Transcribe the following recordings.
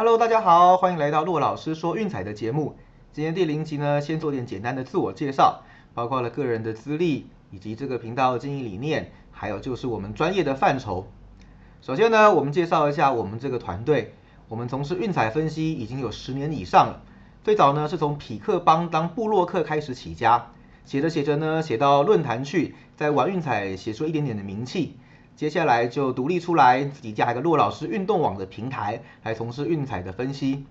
Hello，大家好，欢迎来到骆老师说运彩的节目。今天第零集呢，先做点简单的自我介绍，包括了个人的资历，以及这个频道的经营理念，还有就是我们专业的范畴。首先呢，我们介绍一下我们这个团队，我们从事运彩分析已经有十年以上了。最早呢是从匹克邦当部落客开始起家，写着写着呢，写到论坛去，在玩运彩写出一点点的名气。接下来就独立出来，自己架一个骆老师运动网的平台，来从事运彩的分析。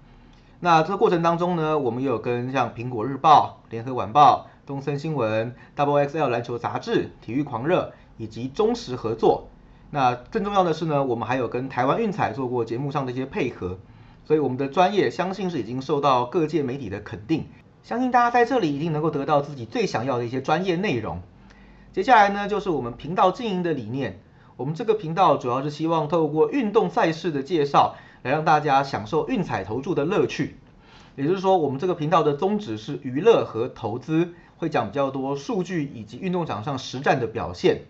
那这个过程当中呢，我们有跟像苹果日报、联合晚报、东森新闻、Double XL 篮球杂志、体育狂热以及中实合作。那更重要的是呢，我们还有跟台湾运彩做过节目上的一些配合。所以我们的专业，相信是已经受到各界媒体的肯定。相信大家在这里一定能够得到自己最想要的一些专业内容。接下来呢，就是我们频道经营的理念。我们这个频道主要是希望透过运动赛事的介绍，来让大家享受运彩投注的乐趣。也就是说，我们这个频道的宗旨是娱乐和投资，会讲比较多数据以及运动场上实战的表现。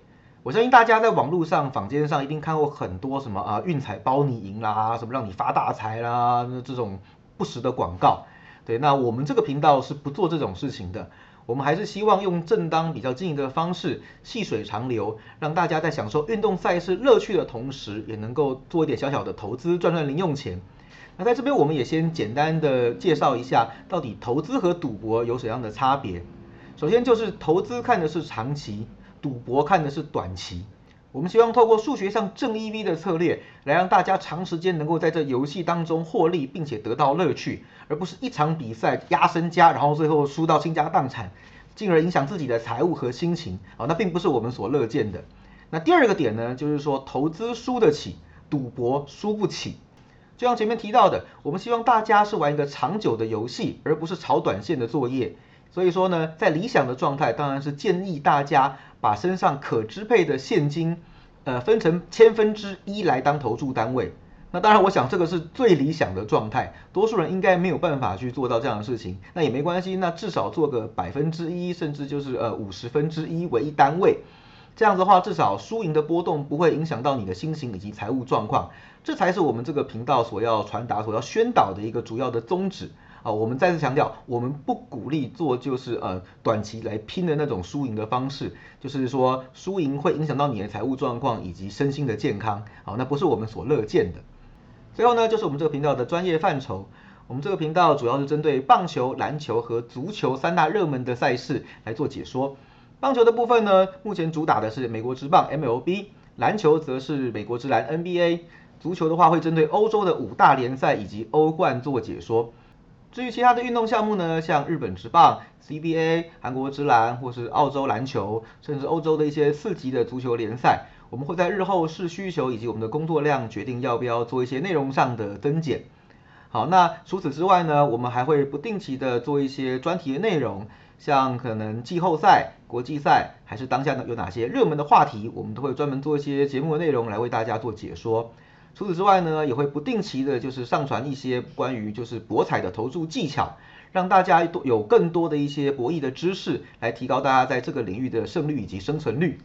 我相信大家在网络上、坊间上一定看过很多什么啊运彩包你赢啦，什么让你发大财啦，这种不实的广告。对，那我们这个频道是不做这种事情的。我们还是希望用正当、比较经营的方式，细水长流，让大家在享受运动赛事乐趣的同时，也能够做一点小小的投资，赚赚零用钱。那在这边，我们也先简单的介绍一下，到底投资和赌博有什么样的差别。首先就是投资看的是长期，赌博看的是短期。我们希望透过数学上正 EV 的策略，来让大家长时间能够在这游戏当中获利，并且得到乐趣，而不是一场比赛压身家，然后最后输到倾家荡产，进而影响自己的财务和心情。啊，那并不是我们所乐见的。那第二个点呢，就是说投资输得起，赌博输不起。就像前面提到的，我们希望大家是玩一个长久的游戏，而不是炒短线的作业。所以说呢，在理想的状态，当然是建议大家把身上可支配的现金，呃，分成千分之一来当投注单位。那当然，我想这个是最理想的状态，多数人应该没有办法去做到这样的事情。那也没关系，那至少做个百分之一，甚至就是呃五十分之一为一单位。这样的话，至少输赢的波动不会影响到你的心情以及财务状况。这才是我们这个频道所要传达、所要宣导的一个主要的宗旨。啊，我们再次强调，我们不鼓励做就是呃短期来拼的那种输赢的方式，就是说输赢会影响到你的财务状况以及身心的健康，好，那不是我们所乐见的。最后呢，就是我们这个频道的专业范畴，我们这个频道主要是针对棒球、篮球和足球三大热门的赛事来做解说。棒球的部分呢，目前主打的是美国职棒 MLB，篮球则是美国职篮 NBA，足球的话会针对欧洲的五大联赛以及欧冠做解说。至于其他的运动项目呢，像日本职棒、CBA、韩国职篮，或是澳洲篮球，甚至欧洲的一些四级的足球联赛，我们会在日后视需求以及我们的工作量决定要不要做一些内容上的增减。好，那除此之外呢，我们还会不定期的做一些专题的内容，像可能季后赛、国际赛，还是当下呢有哪些热门的话题，我们都会专门做一些节目的内容来为大家做解说。除此之外呢，也会不定期的，就是上传一些关于就是博彩的投注技巧，让大家多有更多的一些博弈的知识，来提高大家在这个领域的胜率以及生存率。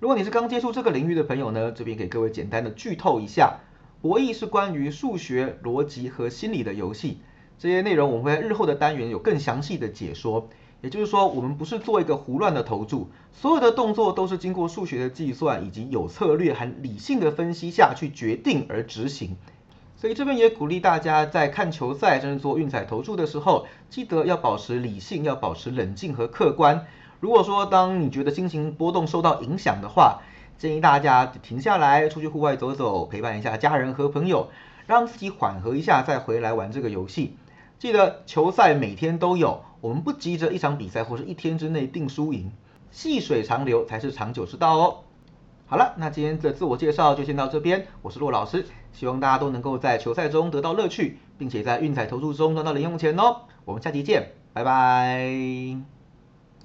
如果你是刚接触这个领域的朋友呢，这边给各位简单的剧透一下，博弈是关于数学、逻辑和心理的游戏，这些内容我们会在日后的单元有更详细的解说。也就是说，我们不是做一个胡乱的投注，所有的动作都是经过数学的计算以及有策略和理性的分析下去决定而执行。所以这边也鼓励大家在看球赛甚至做运彩投注的时候，记得要保持理性，要保持冷静和客观。如果说当你觉得心情波动受到影响的话，建议大家停下来，出去户外走走，陪伴一下家人和朋友，让自己缓和一下，再回来玩这个游戏。记得球赛每天都有。我们不急着一场比赛或是一天之内定输赢，细水长流才是长久之道哦。好了，那今天的自我介绍就先到这边，我是骆老师，希望大家都能够在球赛中得到乐趣，并且在运彩投注中赚到零用钱哦。我们下期见，拜拜。